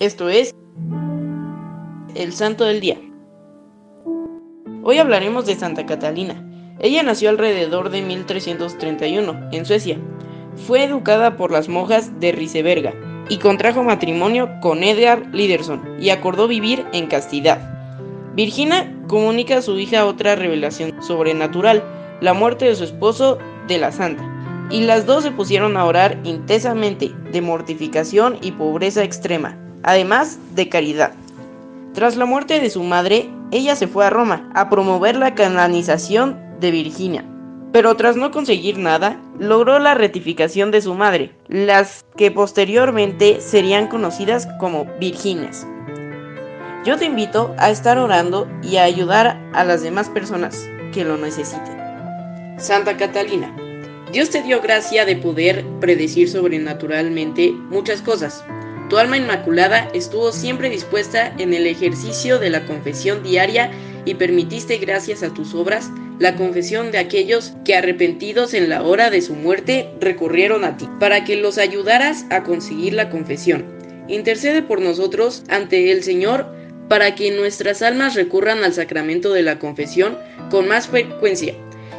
Esto es el Santo del Día. Hoy hablaremos de Santa Catalina. Ella nació alrededor de 1331 en Suecia. Fue educada por las monjas de Riseberga y contrajo matrimonio con Edgar Liderson y acordó vivir en castidad. Virginia comunica a su hija otra revelación sobrenatural, la muerte de su esposo de la santa, y las dos se pusieron a orar intensamente de mortificación y pobreza extrema, además de caridad. Tras la muerte de su madre, ella se fue a Roma a promover la canonización de Virginia, pero tras no conseguir nada, logró la retificación de su madre, las que posteriormente serían conocidas como Virginias. Yo te invito a estar orando y a ayudar a las demás personas que lo necesiten. Santa Catalina, Dios te dio gracia de poder predecir sobrenaturalmente muchas cosas. Tu alma inmaculada estuvo siempre dispuesta en el ejercicio de la confesión diaria y permitiste gracias a tus obras la confesión de aquellos que arrepentidos en la hora de su muerte recurrieron a ti, para que los ayudaras a conseguir la confesión. Intercede por nosotros ante el Señor para que nuestras almas recurran al sacramento de la confesión con más frecuencia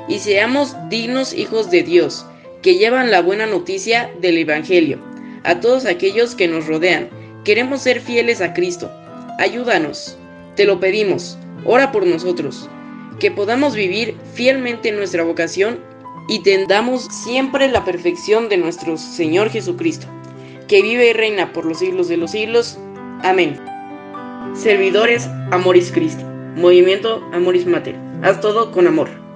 y seamos dignos hijos de Dios, que llevan la buena noticia del Evangelio a todos aquellos que nos rodean. Queremos ser fieles a Cristo. Ayúdanos, te lo pedimos, ora por nosotros, que podamos vivir fielmente nuestra vocación y tendamos siempre la perfección de nuestro Señor Jesucristo, que vive y reina por los siglos de los siglos. Amén. Servidores Amoris Christi. Movimiento Amoris Mater. Haz todo con amor.